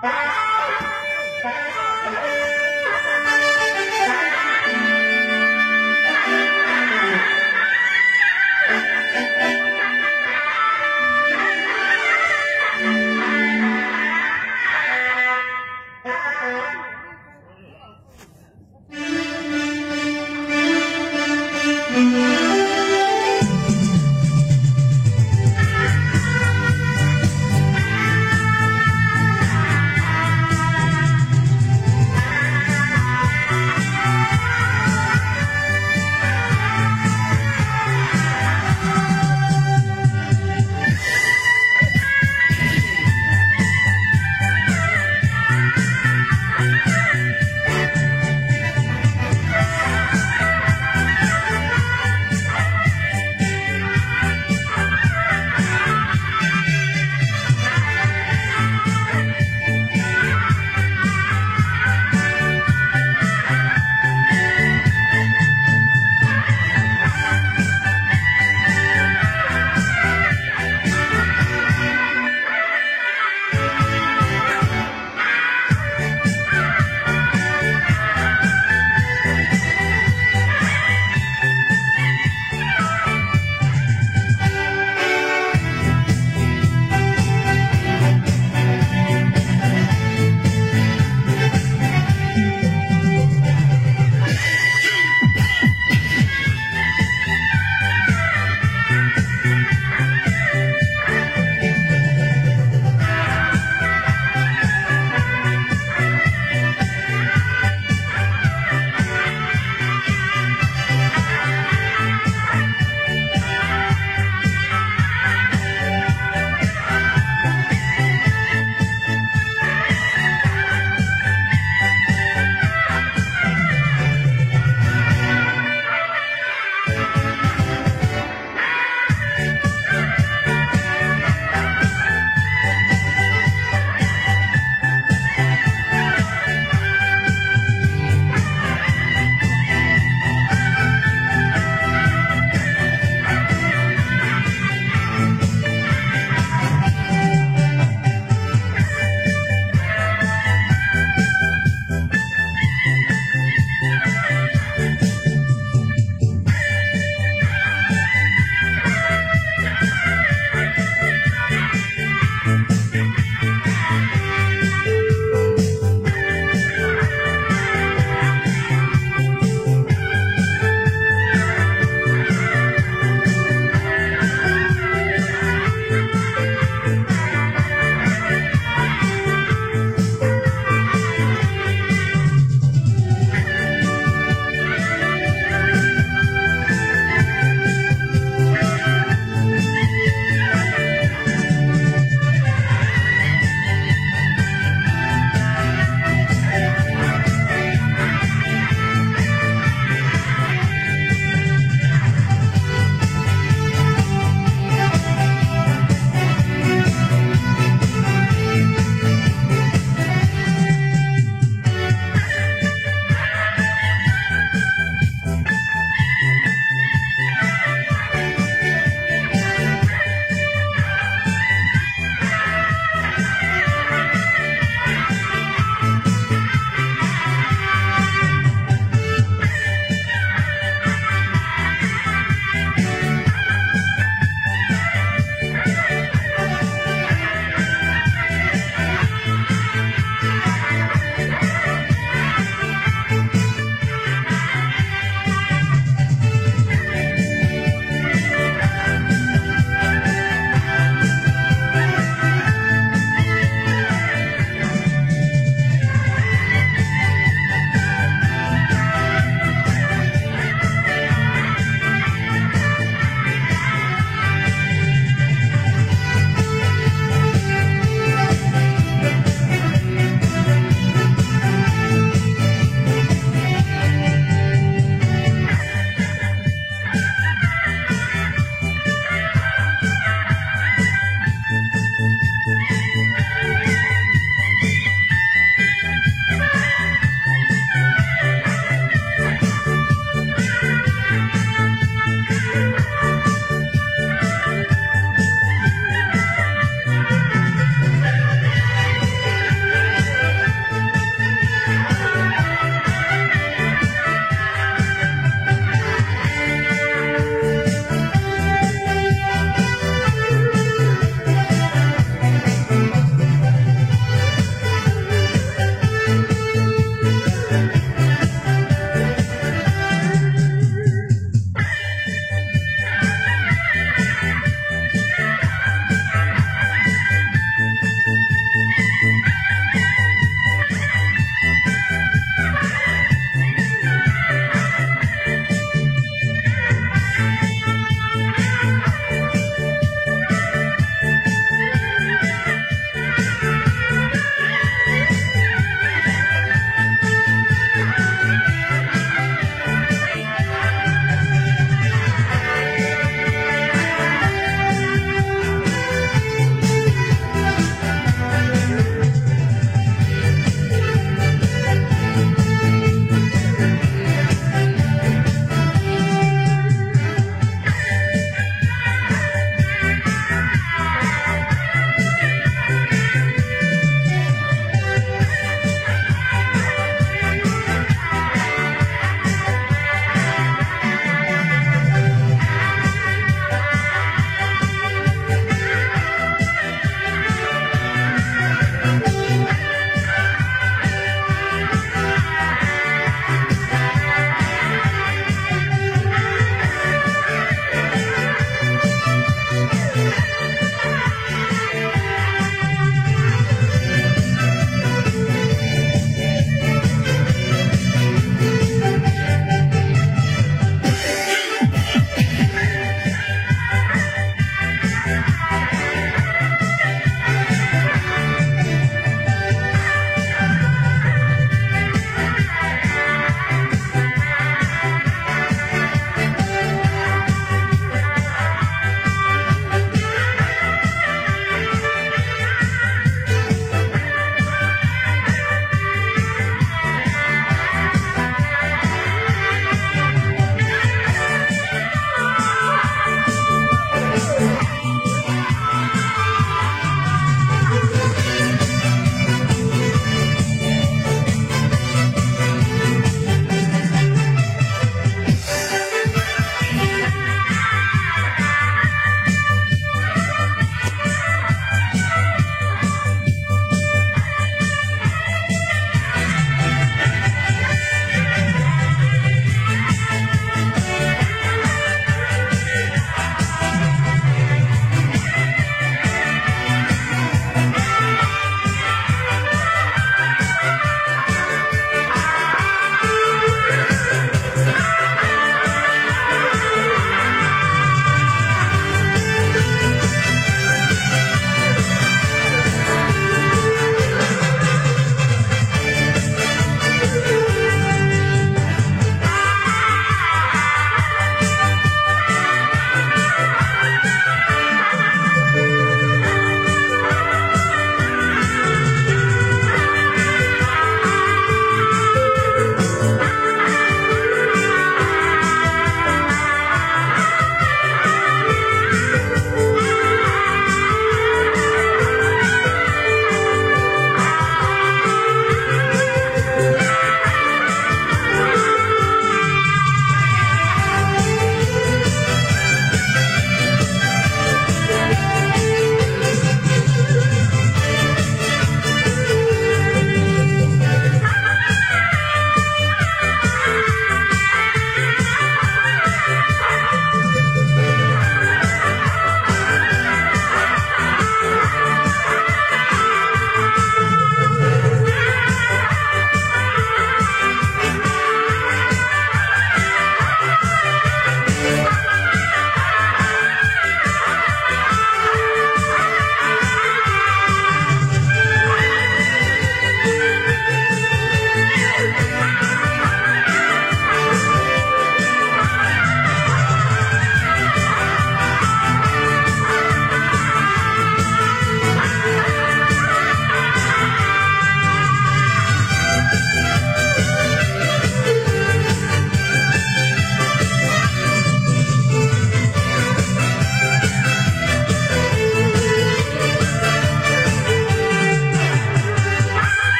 Bye. you.